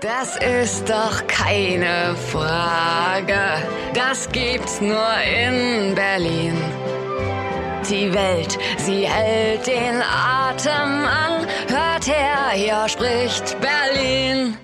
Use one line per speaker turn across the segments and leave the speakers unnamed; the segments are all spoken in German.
Das ist doch keine Frage. Das gibt's nur in Berlin. Die Welt, sie hält den Atem an. Hört her, hier spricht Berlin.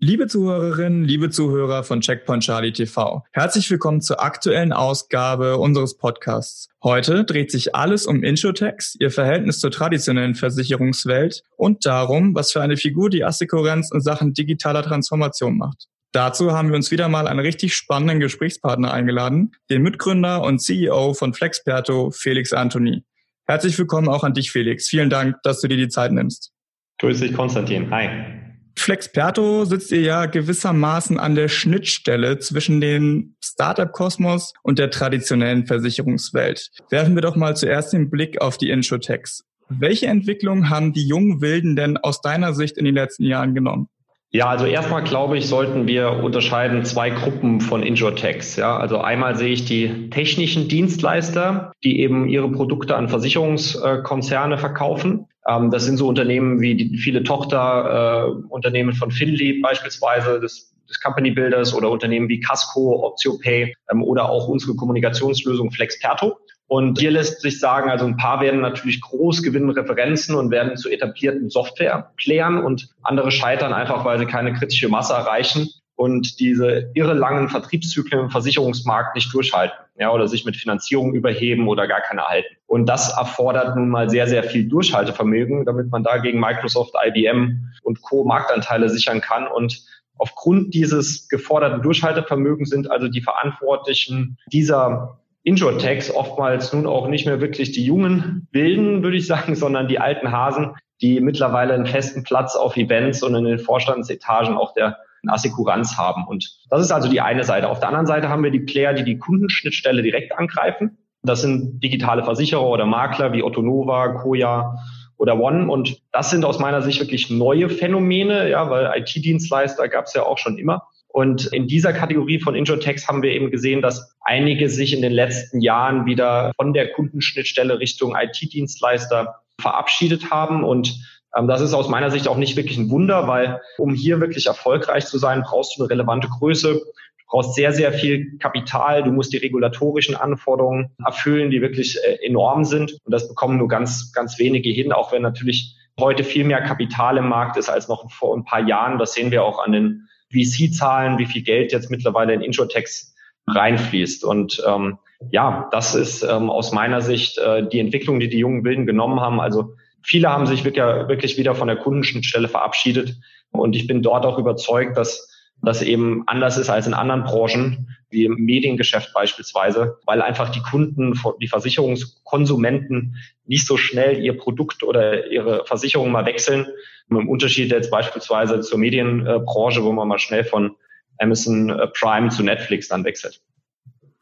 Liebe Zuhörerinnen, liebe Zuhörer von Checkpoint Charlie TV, herzlich willkommen zur aktuellen Ausgabe unseres Podcasts. Heute dreht sich alles um Insurtex, ihr Verhältnis zur traditionellen Versicherungswelt und darum, was für eine Figur die Assekurenz in Sachen digitaler Transformation macht. Dazu haben wir uns wieder mal einen richtig spannenden Gesprächspartner eingeladen, den Mitgründer und CEO von Flexperto, Felix Anthony. Herzlich willkommen auch an dich, Felix. Vielen Dank, dass du dir die Zeit nimmst.
Grüß dich, Konstantin. Hi.
Flexperto sitzt ihr ja gewissermaßen an der Schnittstelle zwischen dem Startup-Kosmos und der traditionellen Versicherungswelt. Werfen wir doch mal zuerst den Blick auf die Insurtechs. Welche Entwicklungen haben die jungen Wilden denn aus deiner Sicht in den letzten Jahren genommen?
Ja, also erstmal glaube ich, sollten wir unterscheiden zwei Gruppen von Insurtechs. Ja, also einmal sehe ich die technischen Dienstleister, die eben ihre Produkte an Versicherungskonzerne verkaufen. Ähm, das sind so Unternehmen wie die, viele Tochterunternehmen äh, von Finley beispielsweise, des, des Company Builders oder Unternehmen wie Casco, OptioPay ähm, oder auch unsere Kommunikationslösung Flexperto. Und hier lässt sich sagen, also ein paar werden natürlich groß, gewinnen Referenzen und werden zu etablierten Software-Playern und andere scheitern einfach, weil sie keine kritische Masse erreichen und diese irre langen Vertriebszyklen im Versicherungsmarkt nicht durchhalten, ja, oder sich mit Finanzierung überheben oder gar keine halten. Und das erfordert nun mal sehr, sehr viel Durchhaltevermögen, damit man da gegen Microsoft, IBM und Co. Marktanteile sichern kann. Und aufgrund dieses geforderten Durchhaltevermögens sind also die Verantwortlichen dieser Insurtechs oftmals nun auch nicht mehr wirklich die jungen Wilden, würde ich sagen, sondern die alten Hasen, die mittlerweile einen festen Platz auf Events und in den Vorstandsetagen auch der Assekuranz haben. Und das ist also die eine Seite. Auf der anderen Seite haben wir die Player, die die Kundenschnittstelle direkt angreifen. Das sind digitale Versicherer oder Makler wie Otto Nova, Koya oder One. Und das sind aus meiner Sicht wirklich neue Phänomene, ja, weil IT-Dienstleister gab es ja auch schon immer. Und in dieser Kategorie von Insurtechs haben wir eben gesehen, dass einige sich in den letzten Jahren wieder von der Kundenschnittstelle Richtung IT-Dienstleister verabschiedet haben. Und das ist aus meiner Sicht auch nicht wirklich ein Wunder, weil um hier wirklich erfolgreich zu sein, brauchst du eine relevante Größe. Du brauchst sehr, sehr viel Kapital. Du musst die regulatorischen Anforderungen erfüllen, die wirklich äh, enorm sind. Und das bekommen nur ganz, ganz wenige hin, auch wenn natürlich heute viel mehr Kapital im Markt ist als noch vor ein paar Jahren. Das sehen wir auch an den VC-Zahlen, wie viel Geld jetzt mittlerweile in Insurtechs reinfließt. Und ähm, ja, das ist ähm, aus meiner Sicht äh, die Entwicklung, die die jungen Wilden genommen haben. Also viele haben sich wirklich, wirklich wieder von der Kundenschnittstelle verabschiedet. Und ich bin dort auch überzeugt, dass das eben anders ist als in anderen Branchen, wie im Mediengeschäft beispielsweise, weil einfach die Kunden, die Versicherungskonsumenten nicht so schnell ihr Produkt oder ihre Versicherung mal wechseln. Im Unterschied jetzt beispielsweise zur Medienbranche, wo man mal schnell von Amazon äh, Prime zu Netflix dann wechselt.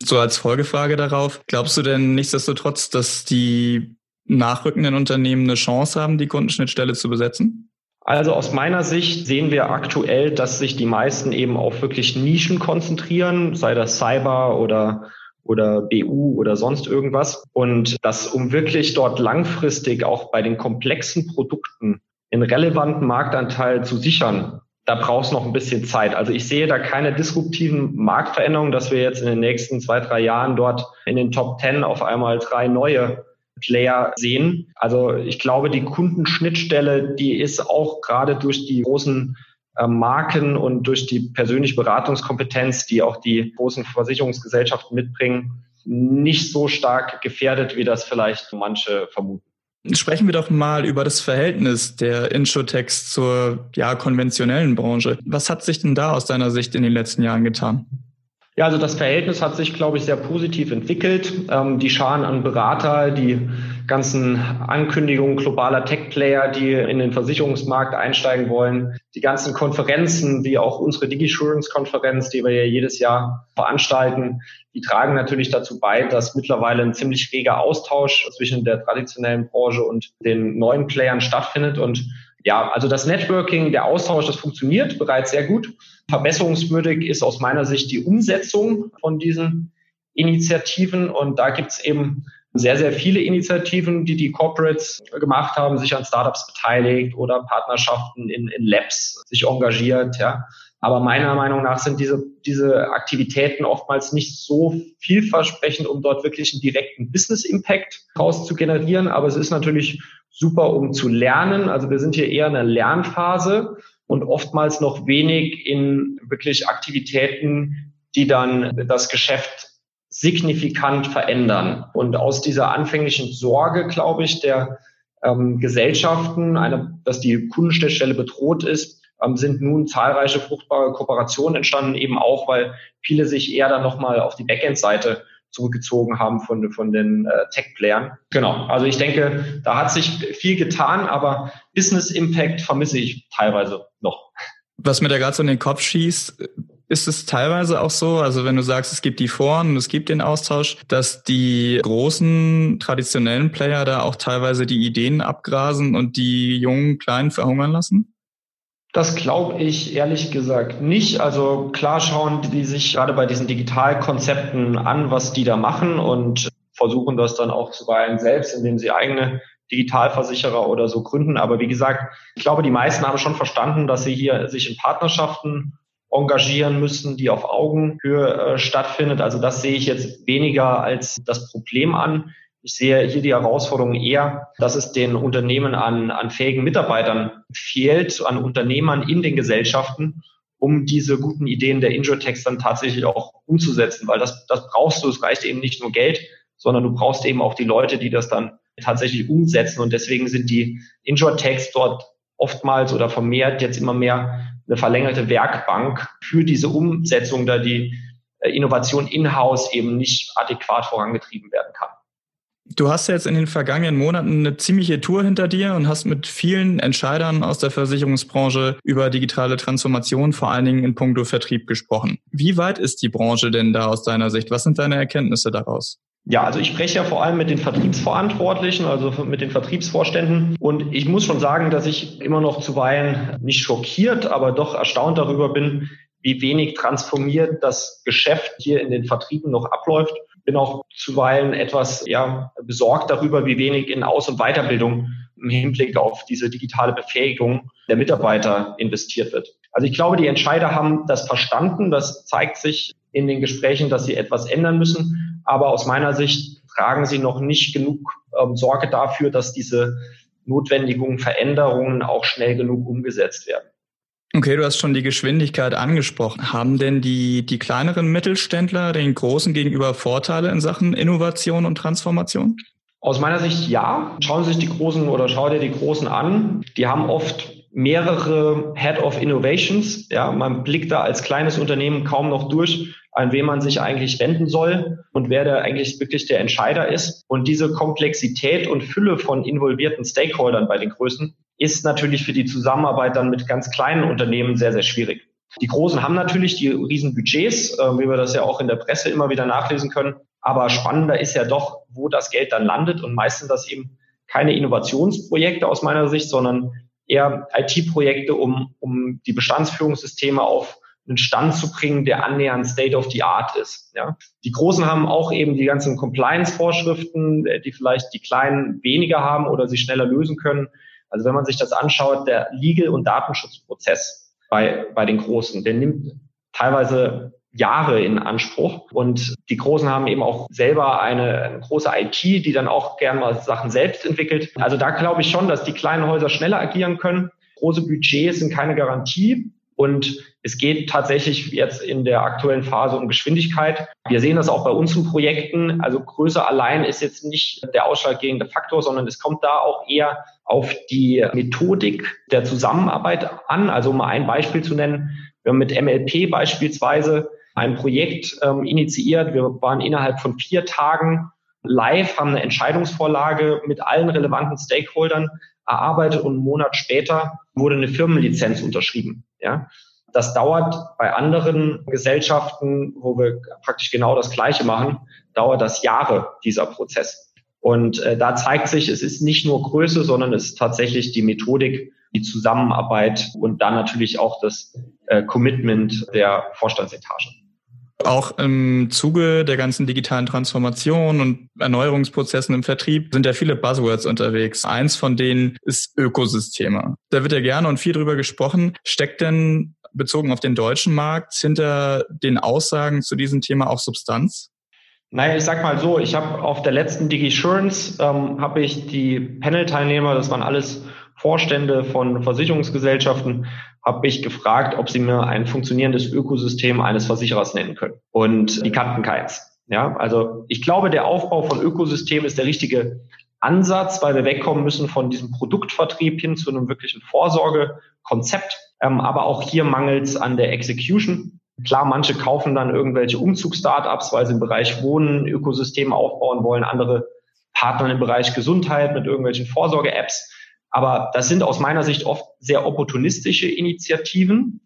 So als Folgefrage darauf, glaubst du denn nichtsdestotrotz, dass die nachrückenden Unternehmen eine Chance haben, die Kundenschnittstelle zu besetzen?
Also aus meiner Sicht sehen wir aktuell, dass sich die meisten eben auf wirklich Nischen konzentrieren, sei das Cyber oder oder BU oder sonst irgendwas. Und dass um wirklich dort langfristig auch bei den komplexen Produkten einen relevanten Marktanteil zu sichern, da braucht es noch ein bisschen Zeit. Also ich sehe da keine disruptiven Marktveränderungen, dass wir jetzt in den nächsten zwei, drei Jahren dort in den Top Ten auf einmal drei neue Player sehen. Also ich glaube, die Kundenschnittstelle, die ist auch gerade durch die großen äh, Marken und durch die persönliche Beratungskompetenz, die auch die großen Versicherungsgesellschaften mitbringen, nicht so stark gefährdet, wie das vielleicht manche vermuten.
Sprechen wir doch mal über das Verhältnis der Insurtechs zur ja, konventionellen Branche. Was hat sich denn da aus deiner Sicht in den letzten Jahren getan?
Ja, also das Verhältnis hat sich, glaube ich, sehr positiv entwickelt. Ähm, die Scharen an Berater, die ganzen Ankündigungen globaler Tech-Player, die in den Versicherungsmarkt einsteigen wollen, die ganzen Konferenzen, wie auch unsere DigiSurance-Konferenz, die wir ja jedes Jahr veranstalten, die tragen natürlich dazu bei, dass mittlerweile ein ziemlich reger Austausch zwischen der traditionellen Branche und den neuen Playern stattfindet. Und ja, also das Networking, der Austausch, das funktioniert bereits sehr gut. Verbesserungswürdig ist aus meiner Sicht die Umsetzung von diesen Initiativen. Und da gibt es eben sehr, sehr viele Initiativen, die die Corporates gemacht haben, sich an Startups beteiligt oder Partnerschaften in, in Labs sich engagiert, ja. Aber meiner Meinung nach sind diese, diese Aktivitäten oftmals nicht so vielversprechend, um dort wirklich einen direkten Business Impact raus zu generieren. Aber es ist natürlich super, um zu lernen. Also wir sind hier eher in einer Lernphase und oftmals noch wenig in wirklich Aktivitäten, die dann das Geschäft signifikant verändern. Und aus dieser anfänglichen Sorge, glaube ich, der ähm, Gesellschaften, eine, dass die Kundenstelle bedroht ist, sind nun zahlreiche fruchtbare Kooperationen entstanden, eben auch, weil viele sich eher dann nochmal auf die Backend-Seite zurückgezogen haben von, von den äh, Tech-Playern. Genau, also ich denke, da hat sich viel getan, aber Business Impact vermisse ich teilweise noch.
Was mir da gerade so in den Kopf schießt, ist es teilweise auch so, also wenn du sagst, es gibt die Foren und es gibt den Austausch, dass die großen traditionellen Player da auch teilweise die Ideen abgrasen und die jungen Kleinen verhungern lassen?
Das glaube ich ehrlich gesagt nicht. Also klar schauen die sich gerade bei diesen Digitalkonzepten an, was die da machen und versuchen das dann auch zuweilen selbst, indem sie eigene Digitalversicherer oder so gründen. Aber wie gesagt, ich glaube, die meisten haben schon verstanden, dass sie hier sich in Partnerschaften engagieren müssen, die auf Augenhöhe äh, stattfindet. Also das sehe ich jetzt weniger als das Problem an. Ich sehe hier die Herausforderung eher, dass es den Unternehmen an, an fähigen Mitarbeitern fehlt, an Unternehmern in den Gesellschaften, um diese guten Ideen der Injurtex dann tatsächlich auch umzusetzen, weil das, das brauchst du. Es reicht eben nicht nur Geld, sondern du brauchst eben auch die Leute, die das dann tatsächlich umsetzen. Und deswegen sind die Injurtex dort oftmals oder vermehrt jetzt immer mehr eine verlängerte Werkbank für diese Umsetzung, da die äh, Innovation in-house eben nicht adäquat vorangetrieben werden kann.
Du hast ja jetzt in den vergangenen Monaten eine ziemliche Tour hinter dir und hast mit vielen Entscheidern aus der Versicherungsbranche über digitale Transformation, vor allen Dingen in puncto Vertrieb gesprochen. Wie weit ist die Branche denn da aus deiner Sicht? Was sind deine Erkenntnisse daraus?
Ja, also ich spreche ja vor allem mit den Vertriebsverantwortlichen, also mit den Vertriebsvorständen. Und ich muss schon sagen, dass ich immer noch zuweilen nicht schockiert, aber doch erstaunt darüber bin, wie wenig transformiert das Geschäft hier in den Vertrieben noch abläuft bin auch zuweilen etwas ja, besorgt darüber, wie wenig in Aus- und Weiterbildung im Hinblick auf diese digitale Befähigung der Mitarbeiter investiert wird. Also ich glaube, die Entscheider haben das verstanden. Das zeigt sich in den Gesprächen, dass sie etwas ändern müssen. Aber aus meiner Sicht tragen sie noch nicht genug ähm, Sorge dafür, dass diese notwendigen Veränderungen auch schnell genug umgesetzt werden.
Okay, du hast schon die Geschwindigkeit angesprochen. Haben denn die, die kleineren Mittelständler den großen gegenüber Vorteile in Sachen Innovation und Transformation?
Aus meiner Sicht ja. Schauen Sie sich die Großen oder schau dir die Großen an. Die haben oft mehrere Head of Innovations. Ja, man blickt da als kleines Unternehmen kaum noch durch, an wen man sich eigentlich wenden soll und wer da eigentlich wirklich der Entscheider ist. Und diese Komplexität und Fülle von involvierten Stakeholdern bei den Größen ist natürlich für die Zusammenarbeit dann mit ganz kleinen Unternehmen sehr, sehr schwierig. Die Großen haben natürlich die riesen Budgets, äh, wie wir das ja auch in der Presse immer wieder nachlesen können. Aber spannender ist ja doch, wo das Geld dann landet und meistens das eben keine Innovationsprojekte aus meiner Sicht, sondern eher IT-Projekte, um, um die Bestandsführungssysteme auf einen Stand zu bringen, der annähernd State of the Art ist. Ja. Die Großen haben auch eben die ganzen Compliance-Vorschriften, äh, die vielleicht die Kleinen weniger haben oder sie schneller lösen können. Also wenn man sich das anschaut, der Legal- und Datenschutzprozess bei, bei den Großen, der nimmt teilweise Jahre in Anspruch. Und die Großen haben eben auch selber eine, eine große IT, die dann auch gern mal Sachen selbst entwickelt. Also da glaube ich schon, dass die kleinen Häuser schneller agieren können. Große Budgets sind keine Garantie. Und es geht tatsächlich jetzt in der aktuellen Phase um Geschwindigkeit. Wir sehen das auch bei unseren Projekten. Also Größe allein ist jetzt nicht der ausschlaggebende Faktor, sondern es kommt da auch eher auf die Methodik der Zusammenarbeit an. Also um mal ein Beispiel zu nennen, wir haben mit MLP beispielsweise ein Projekt ähm, initiiert. Wir waren innerhalb von vier Tagen live, haben eine Entscheidungsvorlage mit allen relevanten Stakeholdern erarbeitet und einen Monat später wurde eine Firmenlizenz unterschrieben. Ja, das dauert bei anderen Gesellschaften, wo wir praktisch genau das Gleiche machen, dauert das Jahre, dieser Prozess. Und äh, da zeigt sich, es ist nicht nur Größe, sondern es ist tatsächlich die Methodik, die Zusammenarbeit und dann natürlich auch das äh, Commitment der Vorstandsetage.
Auch im Zuge der ganzen digitalen Transformation und Erneuerungsprozessen im Vertrieb sind ja viele Buzzwords unterwegs. Eins von denen ist Ökosysteme. Da wird ja gerne und viel drüber gesprochen. Steckt denn bezogen auf den deutschen Markt hinter den Aussagen zu diesem Thema auch Substanz?
Naja, ich sag mal so, ich habe auf der letzten DigiSurance ähm, habe ich die Panel-Teilnehmer, das waren alles Vorstände von Versicherungsgesellschaften, habe ich gefragt, ob sie mir ein funktionierendes Ökosystem eines Versicherers nennen können. Und die kannten keins. Ja, also ich glaube, der Aufbau von Ökosystemen ist der richtige Ansatz, weil wir wegkommen müssen von diesem Produktvertrieb hin zu einem wirklichen Vorsorgekonzept. Ähm, aber auch hier mangelt es an der Execution. Klar, manche kaufen dann irgendwelche Umzugsstartups, weil sie im Bereich Wohnen Ökosysteme aufbauen wollen, andere partnern im Bereich Gesundheit mit irgendwelchen Vorsorge-Apps. Aber das sind aus meiner Sicht oft sehr opportunistische Initiativen.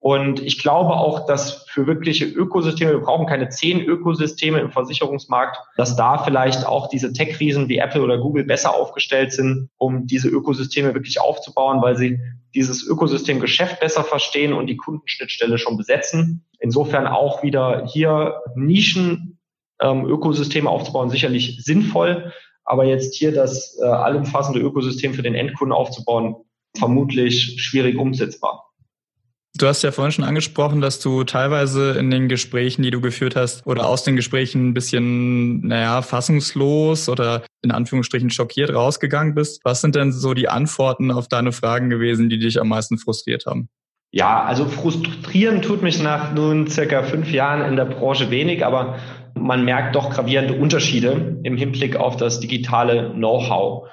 Und ich glaube auch, dass für wirkliche Ökosysteme, wir brauchen keine zehn Ökosysteme im Versicherungsmarkt, dass da vielleicht auch diese Tech-Riesen wie Apple oder Google besser aufgestellt sind, um diese Ökosysteme wirklich aufzubauen, weil sie dieses Ökosystemgeschäft besser verstehen und die Kundenschnittstelle schon besetzen. Insofern auch wieder hier Nischen ähm, Ökosysteme aufzubauen, sicherlich sinnvoll. Aber jetzt hier das äh, allumfassende Ökosystem für den Endkunden aufzubauen, vermutlich schwierig umsetzbar.
Du hast ja vorhin schon angesprochen, dass du teilweise in den Gesprächen, die du geführt hast, oder aus den Gesprächen ein bisschen, naja, fassungslos oder in Anführungsstrichen schockiert rausgegangen bist. Was sind denn so die Antworten auf deine Fragen gewesen, die dich am meisten frustriert haben?
Ja, also frustrieren tut mich nach nun circa fünf Jahren in der Branche wenig, aber man merkt doch gravierende Unterschiede im Hinblick auf das digitale Know-how.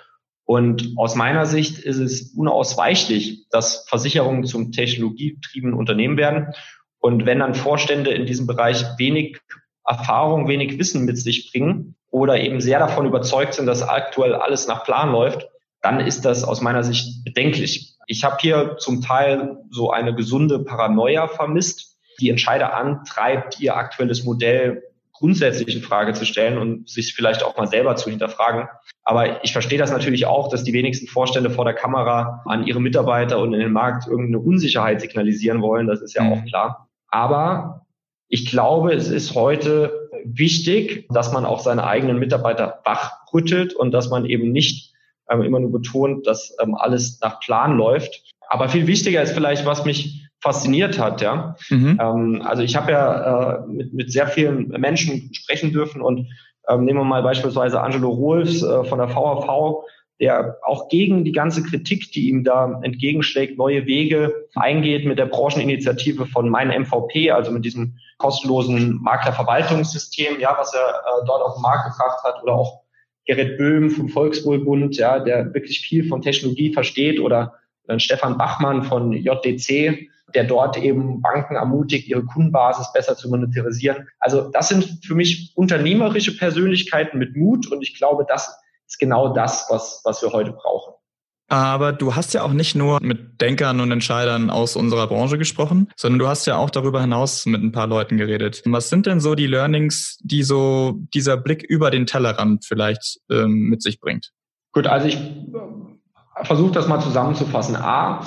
Und aus meiner Sicht ist es unausweichlich, dass Versicherungen zum technologiegetriebenen Unternehmen werden. Und wenn dann Vorstände in diesem Bereich wenig Erfahrung, wenig Wissen mit sich bringen oder eben sehr davon überzeugt sind, dass aktuell alles nach Plan läuft, dann ist das aus meiner Sicht bedenklich. Ich habe hier zum Teil so eine gesunde Paranoia vermisst, die Entscheider antreibt, ihr aktuelles Modell grundsätzlich in Frage zu stellen und sich vielleicht auch mal selber zu hinterfragen. Aber ich verstehe das natürlich auch, dass die wenigsten Vorstände vor der Kamera an ihre Mitarbeiter und in den Markt irgendeine Unsicherheit signalisieren wollen. Das ist ja auch mhm. klar. Aber ich glaube, es ist heute wichtig, dass man auch seine eigenen Mitarbeiter wachrüttelt und dass man eben nicht ähm, immer nur betont, dass ähm, alles nach Plan läuft. Aber viel wichtiger ist vielleicht, was mich fasziniert hat. Ja, mhm. ähm, also ich habe ja äh, mit, mit sehr vielen Menschen sprechen dürfen und ähm, nehmen wir mal beispielsweise Angelo Rolfs äh, von der VHV, der auch gegen die ganze Kritik, die ihm da entgegenschlägt, neue Wege eingeht mit der Brancheninitiative von Mein MVP, also mit diesem kostenlosen Maklerverwaltungssystem, ja, was er äh, dort auf den Markt gebracht hat, oder auch Gerrit Böhm vom Volkswohlbund, ja, der wirklich viel von Technologie versteht, oder äh, Stefan Bachmann von JDC, der dort eben Banken ermutigt, ihre Kundenbasis besser zu monetarisieren. Also das sind für mich unternehmerische Persönlichkeiten mit Mut und ich glaube, das ist genau das, was, was wir heute brauchen.
Aber du hast ja auch nicht nur mit Denkern und Entscheidern aus unserer Branche gesprochen, sondern du hast ja auch darüber hinaus mit ein paar Leuten geredet. Was sind denn so die Learnings, die so dieser Blick über den Tellerrand vielleicht ähm, mit sich bringt?
Gut, also ich äh, versuche das mal zusammenzufassen. A,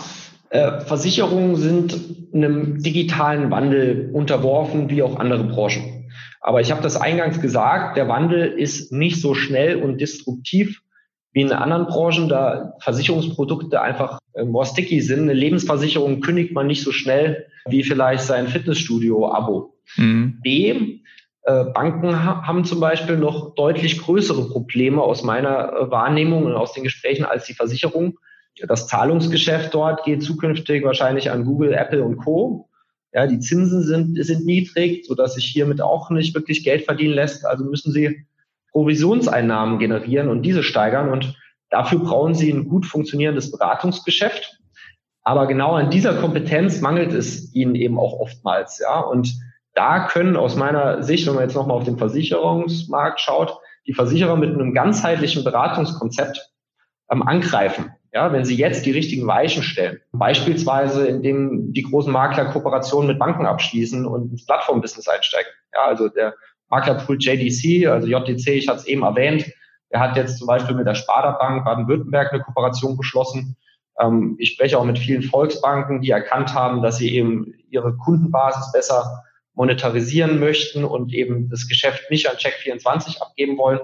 Versicherungen sind einem digitalen Wandel unterworfen wie auch andere Branchen. Aber ich habe das eingangs gesagt, der Wandel ist nicht so schnell und destruktiv wie in anderen Branchen, da Versicherungsprodukte einfach äh, more sticky sind. Eine Lebensversicherung kündigt man nicht so schnell wie vielleicht sein Fitnessstudio-Abo. Mhm. B, äh, Banken haben zum Beispiel noch deutlich größere Probleme aus meiner Wahrnehmung und aus den Gesprächen als die Versicherung. Das Zahlungsgeschäft dort geht zukünftig wahrscheinlich an Google, Apple und Co. Ja, die Zinsen sind, sind niedrig, sodass sich hiermit auch nicht wirklich Geld verdienen lässt. Also müssen sie Provisionseinnahmen generieren und diese steigern. Und dafür brauchen sie ein gut funktionierendes Beratungsgeschäft. Aber genau an dieser Kompetenz mangelt es ihnen eben auch oftmals. Ja, und da können aus meiner Sicht, wenn man jetzt nochmal auf den Versicherungsmarkt schaut, die Versicherer mit einem ganzheitlichen Beratungskonzept ähm, angreifen. Ja, wenn Sie jetzt die richtigen Weichen stellen, beispielsweise indem die großen Makler Kooperationen mit Banken abschließen und ins Plattformbusiness einsteigen. Ja, also der Maklerpool JDC, also JDC, ich hatte es eben erwähnt, der hat jetzt zum Beispiel mit der Sparda Bank Baden-Württemberg eine Kooperation geschlossen. Ähm, ich spreche auch mit vielen Volksbanken, die erkannt haben, dass sie eben ihre Kundenbasis besser monetarisieren möchten und eben das Geschäft nicht an Check24 abgeben wollen.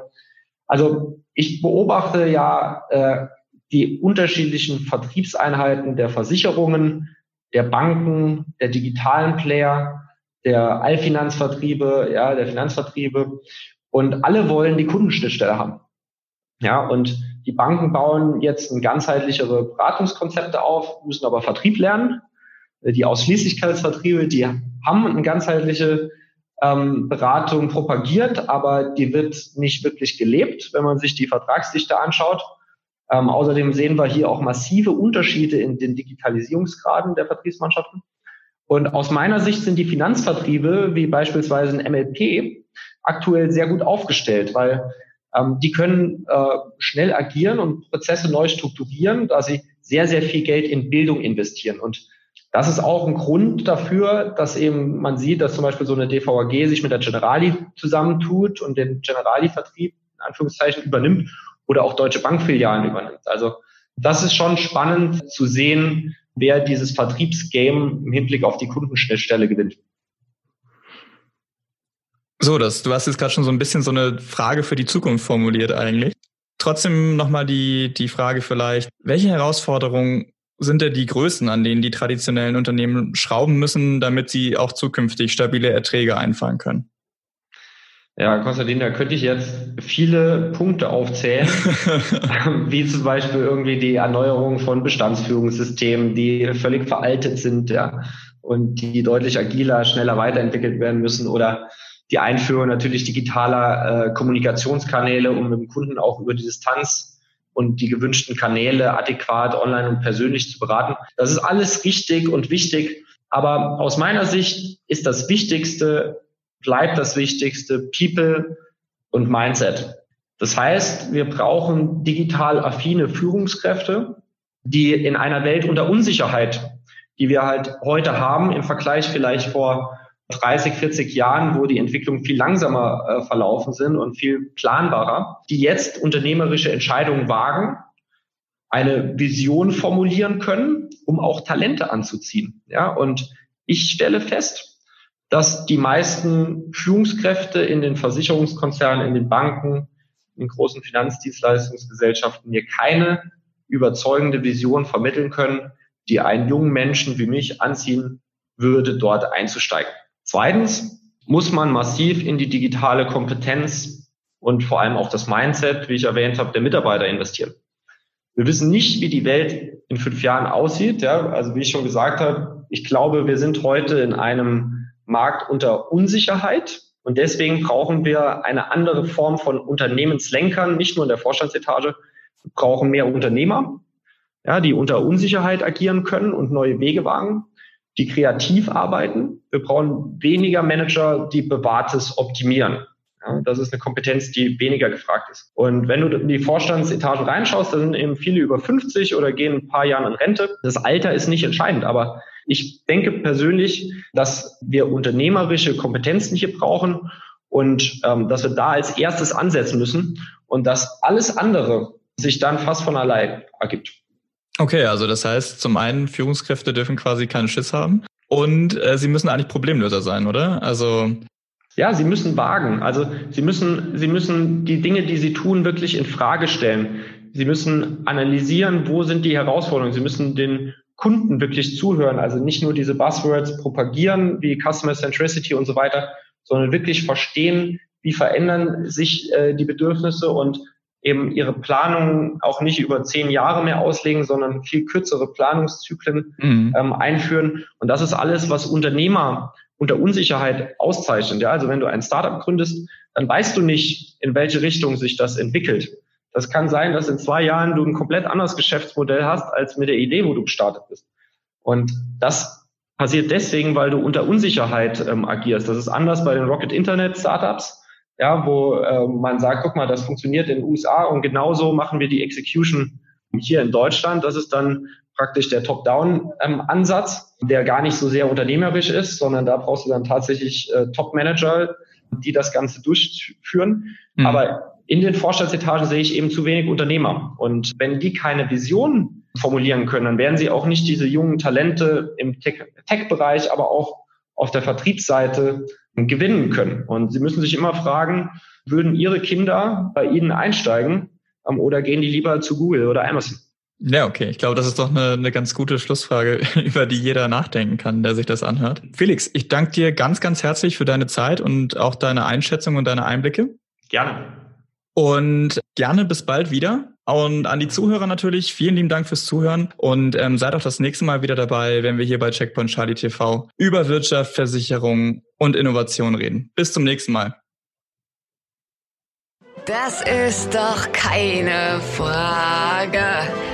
Also ich beobachte ja äh, die unterschiedlichen Vertriebseinheiten der Versicherungen, der Banken, der digitalen Player, der Allfinanzvertriebe, ja, der Finanzvertriebe und alle wollen die Kundenschnittstelle haben. Ja, und die Banken bauen jetzt ein ganzheitlichere Beratungskonzepte auf, müssen aber Vertrieb lernen. Die Ausschließlichkeitsvertriebe, die haben eine ganzheitliche ähm, Beratung propagiert, aber die wird nicht wirklich gelebt, wenn man sich die Vertragsdichte anschaut. Ähm, außerdem sehen wir hier auch massive Unterschiede in den Digitalisierungsgraden der Vertriebsmannschaften. Und aus meiner Sicht sind die Finanzvertriebe, wie beispielsweise ein MLP, aktuell sehr gut aufgestellt, weil ähm, die können äh, schnell agieren und Prozesse neu strukturieren, da sie sehr, sehr viel Geld in Bildung investieren. Und das ist auch ein Grund dafür, dass eben man sieht, dass zum Beispiel so eine DVAG sich mit der Generali zusammentut und den Generali-Vertrieb in Anführungszeichen übernimmt oder auch Deutsche Bankfilialen übernimmt. Also das ist schon spannend zu sehen, wer dieses Vertriebsgame im Hinblick auf die Kundenschnittstelle gewinnt.
So, das, du hast jetzt gerade schon so ein bisschen so eine Frage für die Zukunft formuliert eigentlich. Trotzdem nochmal die, die Frage vielleicht, welche Herausforderungen sind denn die Größen, an denen die traditionellen Unternehmen schrauben müssen, damit sie auch zukünftig stabile Erträge einfahren können?
Ja, Konstantin, da könnte ich jetzt viele Punkte aufzählen, wie zum Beispiel irgendwie die Erneuerung von Bestandsführungssystemen, die völlig veraltet sind, ja, und die deutlich agiler, schneller weiterentwickelt werden müssen oder die Einführung natürlich digitaler äh, Kommunikationskanäle, um mit dem Kunden auch über die Distanz und die gewünschten Kanäle adäquat online und persönlich zu beraten. Das ist alles richtig und wichtig. Aber aus meiner Sicht ist das Wichtigste bleibt das Wichtigste People und Mindset. Das heißt, wir brauchen digital affine Führungskräfte, die in einer Welt unter Unsicherheit, die wir halt heute haben, im Vergleich vielleicht vor 30, 40 Jahren, wo die Entwicklungen viel langsamer äh, verlaufen sind und viel planbarer, die jetzt unternehmerische Entscheidungen wagen, eine Vision formulieren können, um auch Talente anzuziehen. Ja, und ich stelle fest, dass die meisten Führungskräfte in den Versicherungskonzernen, in den Banken, in großen Finanzdienstleistungsgesellschaften mir keine überzeugende Vision vermitteln können, die einen jungen Menschen wie mich anziehen würde, dort einzusteigen. Zweitens muss man massiv in die digitale Kompetenz und vor allem auch das Mindset, wie ich erwähnt habe, der Mitarbeiter investieren. Wir wissen nicht, wie die Welt in fünf Jahren aussieht. Ja, also wie ich schon gesagt habe, ich glaube, wir sind heute in einem Markt unter Unsicherheit. Und deswegen brauchen wir eine andere Form von Unternehmenslenkern, nicht nur in der Vorstandsetage. Wir brauchen mehr Unternehmer, ja, die unter Unsicherheit agieren können und neue Wege wagen, die kreativ arbeiten. Wir brauchen weniger Manager, die Bewahrtes optimieren. Ja, das ist eine Kompetenz, die weniger gefragt ist. Und wenn du in die Vorstandsetagen reinschaust, da sind eben viele über 50 oder gehen ein paar Jahre in Rente. Das Alter ist nicht entscheidend, aber ich denke persönlich, dass wir unternehmerische Kompetenzen hier brauchen und ähm, dass wir da als erstes ansetzen müssen und dass alles andere sich dann fast von allein ergibt.
Okay, also das heißt, zum einen Führungskräfte dürfen quasi keinen Schiss haben und äh, sie müssen eigentlich Problemlöser sein, oder? Also
ja, sie müssen wagen. Also sie müssen, sie müssen die Dinge, die sie tun, wirklich in Frage stellen. Sie müssen analysieren, wo sind die Herausforderungen. Sie müssen den Kunden wirklich zuhören, also nicht nur diese Buzzwords propagieren wie Customer Centricity und so weiter, sondern wirklich verstehen, wie verändern sich äh, die Bedürfnisse und eben ihre Planung auch nicht über zehn Jahre mehr auslegen, sondern viel kürzere Planungszyklen mhm. ähm, einführen. Und das ist alles, was Unternehmer unter Unsicherheit auszeichnet. Ja, also wenn du ein Startup gründest, dann weißt du nicht, in welche Richtung sich das entwickelt. Das kann sein, dass in zwei Jahren du ein komplett anderes Geschäftsmodell hast als mit der Idee, wo du gestartet bist. Und das passiert deswegen, weil du unter Unsicherheit ähm, agierst. Das ist anders bei den Rocket Internet Startups, ja, wo äh, man sagt, guck mal, das funktioniert in den USA und genauso machen wir die Execution hier in Deutschland. Das ist dann praktisch der Top-Down-Ansatz, ähm, der gar nicht so sehr unternehmerisch ist, sondern da brauchst du dann tatsächlich äh, Top-Manager, die das Ganze durchführen. Mhm. Aber in den Vorstandsetagen sehe ich eben zu wenig Unternehmer. Und wenn die keine Vision formulieren können, dann werden sie auch nicht diese jungen Talente im Tech-Bereich, aber auch auf der Vertriebsseite gewinnen können. Und Sie müssen sich immer fragen, würden Ihre Kinder bei Ihnen einsteigen ähm, oder gehen die lieber zu Google oder Amazon?
Ja, okay. Ich glaube, das ist doch eine, eine ganz gute Schlussfrage, über die jeder nachdenken kann, der sich das anhört. Felix, ich danke dir ganz, ganz herzlich für deine Zeit und auch deine Einschätzung und deine Einblicke.
Gerne.
Und gerne bis bald wieder. Und an die Zuhörer natürlich, vielen lieben Dank fürs Zuhören und ähm, seid auch das nächste Mal wieder dabei, wenn wir hier bei Checkpoint Charlie TV über Wirtschaft, Versicherung und Innovation reden. Bis zum nächsten Mal.
Das ist doch keine Frage.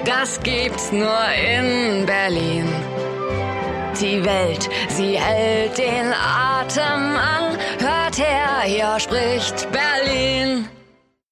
Das gibt's nur in Berlin. Die Welt, sie hält den Atem an. Hört her, hier spricht Berlin.